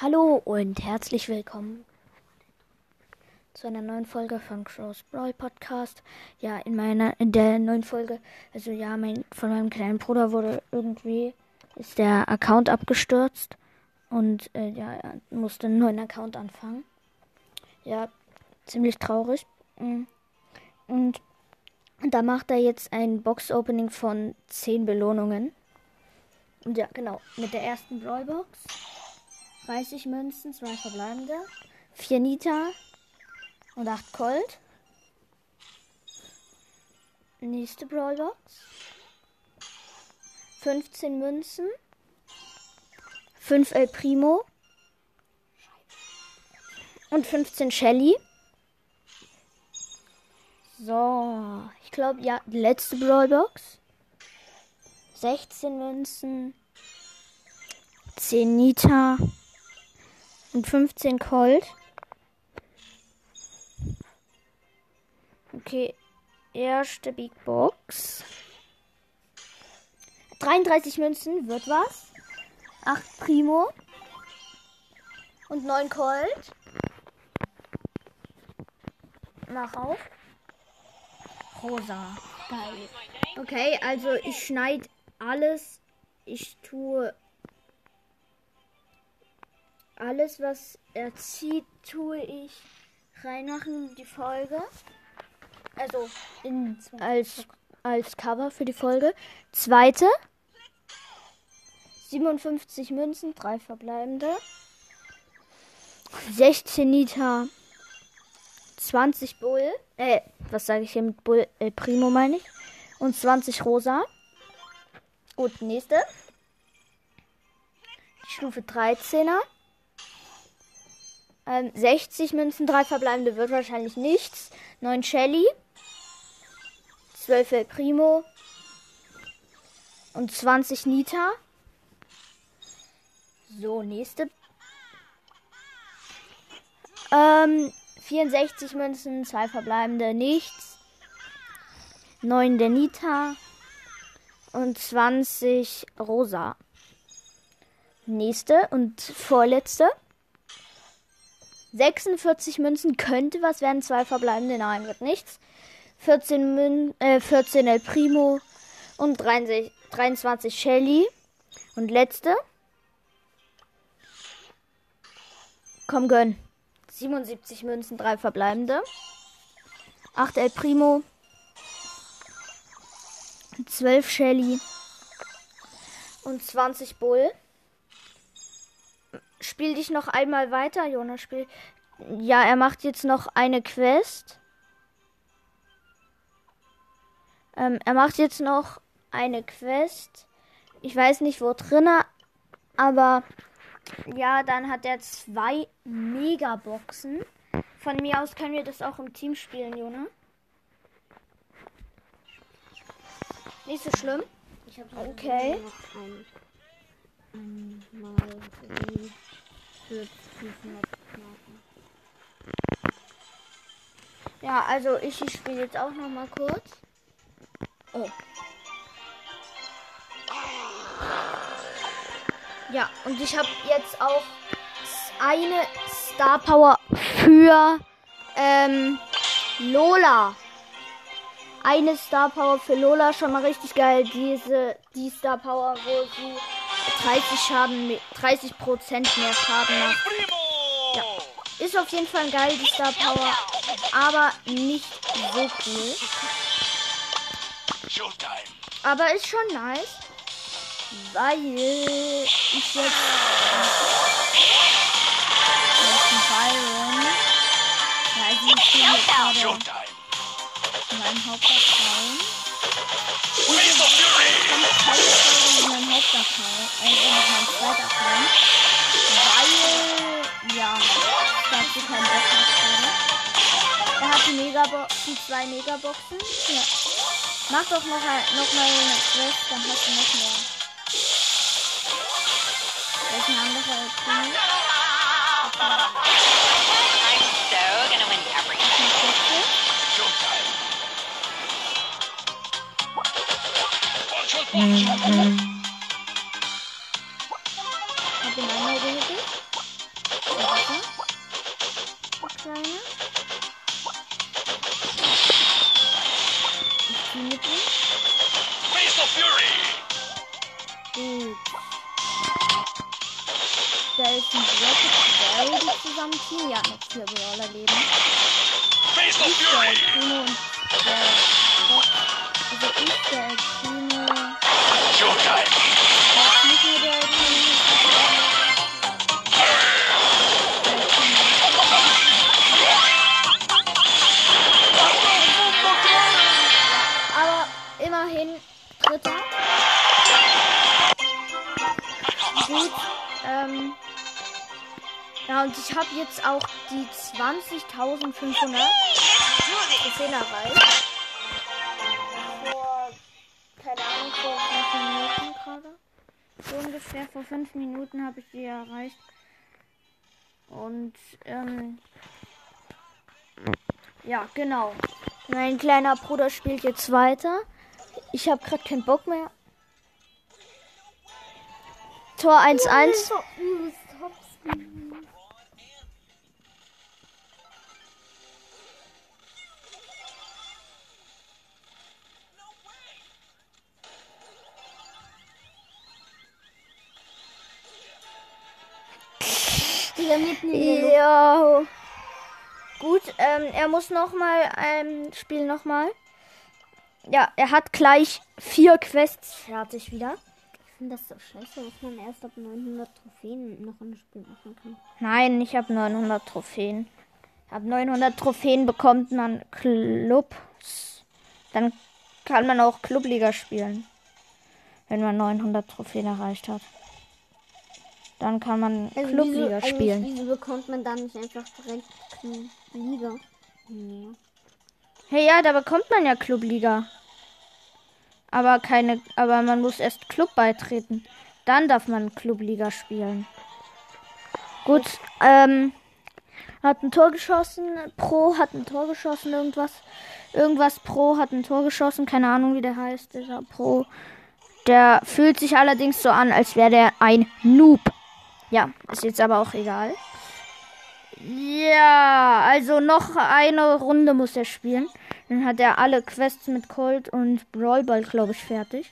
Hallo und herzlich willkommen zu einer neuen Folge von Crows Brawl Podcast. Ja, in meiner in der neuen Folge, also ja, mein, von meinem kleinen Bruder wurde irgendwie ist der Account abgestürzt und äh, ja, er musste einen neuen Account anfangen. Ja, ziemlich traurig. Mm. Und da macht er jetzt ein Box-Opening von 10 Belohnungen. Und ja, genau, mit der ersten Brawlbox. 30 Münzen, 2 verbleibende, 4 Nita und 8 Colt. Nächste Brawlbox. 15 Münzen, 5 El Primo und 15 Shelly. So, ich glaube, ja, die letzte Brawlbox. 16 Münzen, 10 Nita und 15 Colt. Okay, erste Big Box. 33 Münzen, wird was. 8 Primo und 9 Colt. Mach auf. Rosa. Geil. Okay, also ich schneide alles. Ich tue alles, was er zieht, tue ich reinmachen in die Folge. Also in, als, als Cover für die Folge. Zweite. 57 Münzen, drei verbleibende. 16 Nita. 20 Bull. Äh, was sage ich hier mit Bull? Äh, Primo meine ich. Und 20 Rosa. Gut, nächste. Stufe 13er. Ähm, 60 Münzen, 3 verbleibende wird wahrscheinlich nichts. 9 Shelly. 12 El Primo. Und 20 Nita. So, nächste. Ähm, 64 Münzen, 2 verbleibende nichts. 9 der Nita. Und 20 Rosa. Nächste und vorletzte. 46 Münzen könnte was werden. Zwei verbleibende. Nein, wird nichts. 14, Mün äh, 14 El Primo und 23, 23 Shelly. Und letzte. Komm, gönn. 77 Münzen, drei verbleibende. 8 El Primo. 12 Shelly. Und 20 Bull. Spiel dich noch einmal weiter, Jonas. Spiel. Ja, er macht jetzt noch eine Quest. Ähm, er macht jetzt noch eine Quest. Ich weiß nicht, wo drinne, aber ja, dann hat er zwei Megaboxen. Von mir aus können wir das auch im Team spielen, Jona. Nicht so schlimm. Okay. Noch ein, ein Mal irgendwie für 500 Marken. Ja, also ich, ich spiele jetzt auch noch mal kurz. Oh. Ja, und ich habe jetzt auch eine Star Power für ähm, Lola. Eine Star Power für Lola, schon mal richtig geil. Diese, die Star Power, wo sie 30 Schaden, me- 30 Prozent mehr Schaden macht. Ja. Ist auf jeden Fall geil, die Star Power, aber nicht so cool. Aber ist schon nice, weil ich jetzt Byron. Also ich jetzt gerade meinen Hauptaccount. Hauptaccount, also mit meinem zweiten Account, weil, ja, dazu kein Bock gerade. Er hat die Megabo die zwei Megaboxen. Ja. Mach doch noch, ein, noch mal eine Quest, dann hast du noch mehr. Welchen andere Account? Hat den einmal gehittet. Kleiner. Ich zieh mit ihm. Face of Fury! Gut. Da ist ein Rocket Barrel, die zusammenziehen. Ja, noch vier Brawler leben. Face of Fury! Also ich, der Bruno aber immerhin Dritter. Gut. Ähm, ja, und ich habe jetzt auch die 20.500 Trophäen Minuten gerade. So ungefähr vor fünf Minuten habe ich die erreicht. Und, ähm, ja, genau. Mein kleiner Bruder spielt jetzt weiter. Ich habe gerade keinen Bock mehr. Tor 1-1. Digga, mitten in der Luft. Ja. Gut, ähm, er muss nochmal ähm, spielen nochmal. Ja, er hat gleich vier Quests fertig wieder. Ich finde das so scheiße, dass man erst ab 900 Trophäen noch ein Spiel machen kann. Nein, ich habe 900 Trophäen. Ab 900 Trophäen bekommt man Clubs. Dann kann man auch Clubliga spielen. Wenn man 900 Trophäen erreicht hat. Dann kann man Clubliga wieso, spielen. eigentlich, wieso bekommt man dann nicht einfach direkt Liga? Nee. Hey, ja, da bekommt man ja Clubliga. Aber keine, aber man muss erst Club beitreten. Dann darf man Clubliga spielen. Gut, ähm, hat ein Tor geschossen. Pro hat ein Tor geschossen, irgendwas. Irgendwas Pro hat ein Tor geschossen, keine Ahnung, wie der heißt, dieser Pro. Der fühlt sich allerdings so an, als wäre der ein Noob. Ja, ist jetzt aber auch egal. Ja, also noch eine Runde muss er spielen. Dann hat er alle Quests mit Colt und Brawlball, glaube ich, fertig.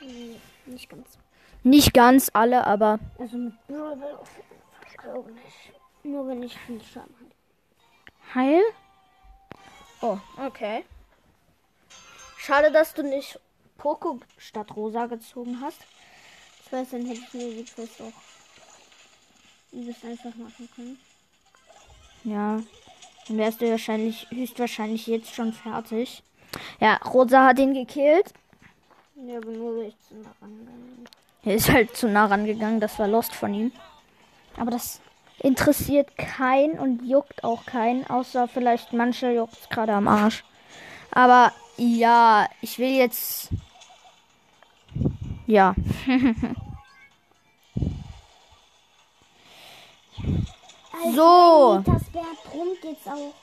nee. Nicht ganz. Nicht ganz alle, aber Also mit Brawl Ball auf jeden Fall, ich glaube nicht. Nur wenn ich viel Schaden habe. Heil? Oh, okay. Schade, dass du nicht Poco statt Rosa gezogen hast. Ich weiß, dann hätte ich mir die Quest auch übelst einfach machen können. Ja. Dann wärst du wahrscheinlich, höchstwahrscheinlich jetzt schon fertig. Ja, Rosa hat ihn gekillt. Ja, aber nur weil ich zu nah rangegangen. Er ist halt zu nah rangegangen, das war Lost von ihm. Aber das interessiert keinen und juckt auch keinen, außer vielleicht manche juckt gerade am Arsch. Aber ja, ich will jetzt. Ja. So. Das brummt jetzt auch.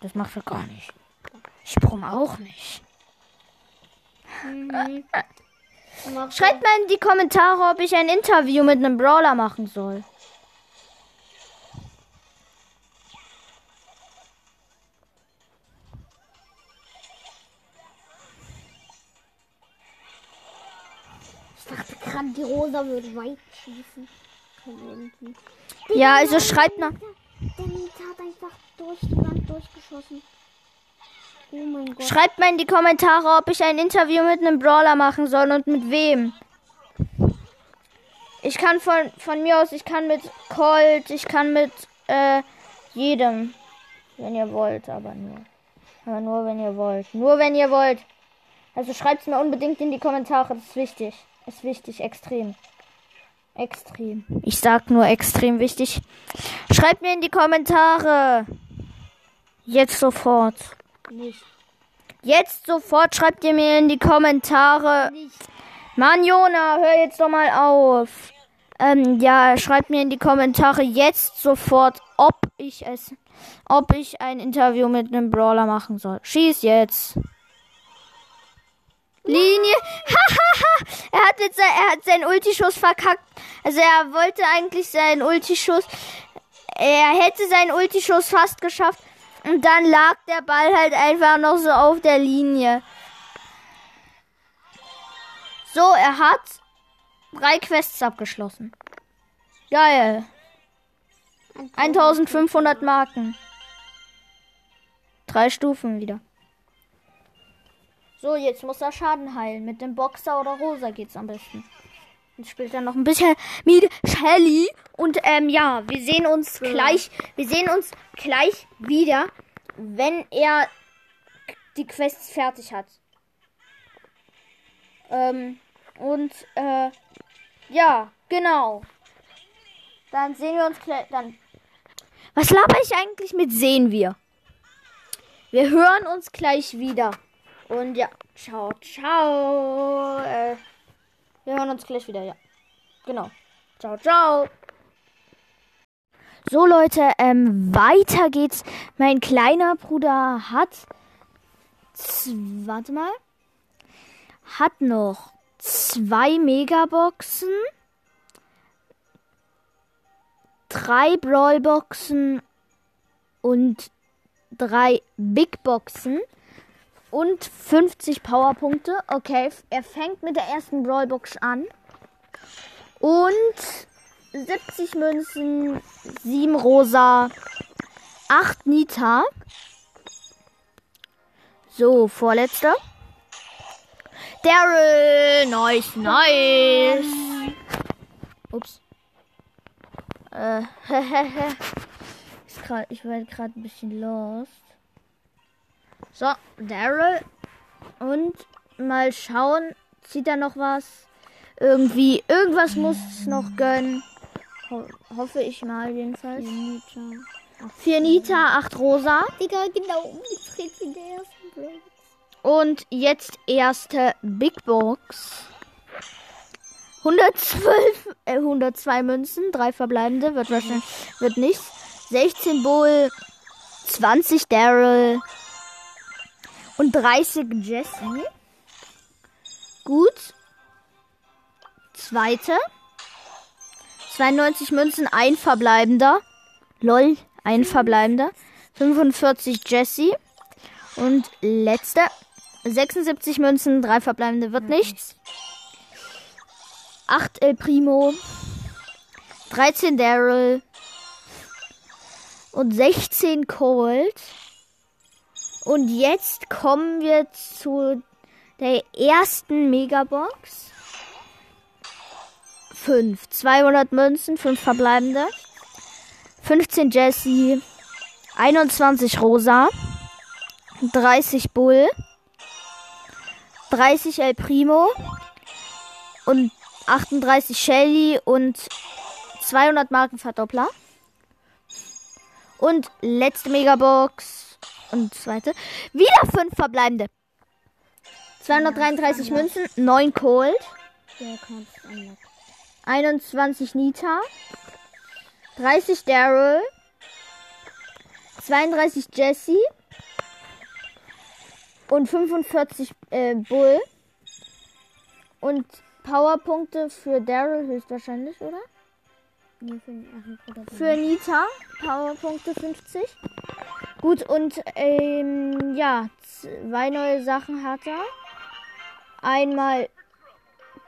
Das macht er gar nicht. Ich brumme auch nicht. Mach Schreibt mal in die Kommentare, ob ich ein Interview mit einem Brawler machen soll. Gerade, die Rosa würde weit schießen. Ja, also schreibt mal. Der Nita hat einfach durch die Wand durchgeschossen. Oh mein Gott. Schreibt mal in die Kommentare, ob ich ein Interview mit einem Brawler machen soll und mit wem. Ich kann von, von mir aus, ich kann mit Colt, ich kann mit äh, jedem, wenn ihr wollt, aber nur. Aber nur, wenn ihr wollt. Nur, wenn ihr wollt. Also schreibt es mir unbedingt in die Kommentare, das ist wichtig. Ist wichtig, extrem. Extrem. Ich sag nur extrem wichtig. Schreibt mir in die Kommentare. Jetzt sofort. Nicht. Jetzt sofort schreibt ihr mir in die Kommentare. Nicht. Mann, Jona, hör jetzt doch mal auf. Ähm, ja, schreibt mir in die Kommentare jetzt sofort, ob ich es, ob ich ein Interview mit einem Brawler machen soll. Schieß jetzt. Linie. Hahaha. er hat jetzt, sein- er hat seinen Ultischuss verkackt. Also er wollte eigentlich seinen Ultischuss, er hätte seinen Ultischuss fast geschafft. Und dann lag der Ball halt einfach noch so auf der Linie. So, er hat Drei Quests abgeschlossen. Geil. 1500 Marken. Drei Stufen wieder. So, jetzt muss er Schaden heilen. Mit dem Boxer oder Rosa geht's am besten. Jetzt spielt er noch ein bisschen mit Shelly. Und ähm, ja, wir sehen uns gleich. Wir sehen uns gleich wieder, wenn er die Quests fertig hat. Ähm, und äh, ja, genau. Dann sehen wir uns gleich. Dann. Was laber ich eigentlich mit sehen wir? Wir hören uns gleich wieder. Und ja, ciao, ciao. Äh, wir hören uns gleich wieder, ja. Genau. Ciao, ciao. So Leute, ähm, weiter geht's. Mein kleiner Bruder hat, warte mal, hat noch zwei Megaboxen, drei Brawlboxen und drei Big Boxen und 50 Powerpunkte. Okay, er fängt mit der ersten Brawlbox an. Und 70 Münzen, 7 Rosa, 8 Nita. So, vorletzter. Daryl, nice, nice. Ups. Äh, ich war gerade ein bisschen lost. So, Daryl. Und mal schauen, zieht er noch was? Irgendwie, irgendwas muss es noch gönnen. Ho hoffe ich mal jedenfalls. Vier Nita, acht Rosa. Digga, genau umgedreht wie der ersten Blöd. Und jetzt erste Big Box. 112, äh, 102 Münzen, drei verbleibende, wird wahrscheinlich, wird nichts. 16 Bull, 20 Daryl und 30 Jesse. Gut. Zweite. 92 Münzen, ein verbleibender. Lol, ein verbleibender. 45 Jesse. Und letzte. 76 Münzen, drei verbleibende wird nichts. 8 El Primo. 13 Daryl. Und 16 Colt. Und jetzt kommen wir zu der ersten Megabox. 5. 200 Münzen, 5 verbleibende. 15 Jesse. 21 Rosa. 30 Bull. 30 El Primo. Und 38 Shelly und 200 Marken Verdoppler. Und letzte Megabox. Und zweite. Wieder 5 verbleibende. 233 Münzen, 9 Cold. Der kann es anders. 21 Nita, 30 Daryl, 32 Jesse und 45 äh, Bull. Und Powerpunkte für Daryl höchstwahrscheinlich, oder? Für Nita Powerpunkte 50. Gut, und ähm, ja, zwei neue Sachen hat er. Einmal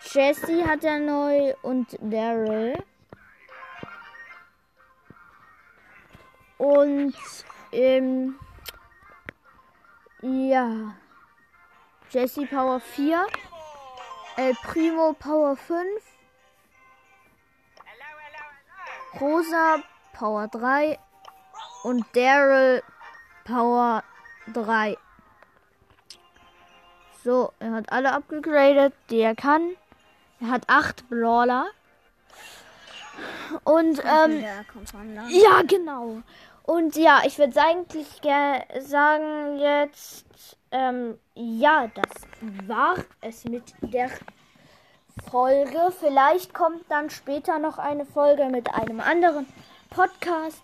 Jesse hat er neu und Daryl. Und ähm, ja, Jesse Power 4, El Primo Power 5, Rosa Power 3 und Daryl Power 3. So, er hat alle abgegradet, die er kann. Er hat 8 Brawler. Und ähm, ja, genau. Und ja, ich würde eigentlich sagen jetzt, ähm, ja, das war es mit der Folge. Vielleicht kommt dann später noch eine Folge mit einem anderen Podcast.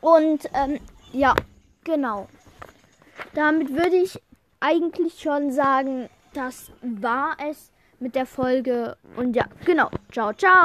Und ähm, ja, genau. Damit würde ich eigentlich schon sagen, das war es mit der Folge. Und ja, genau. Ciao, ciao.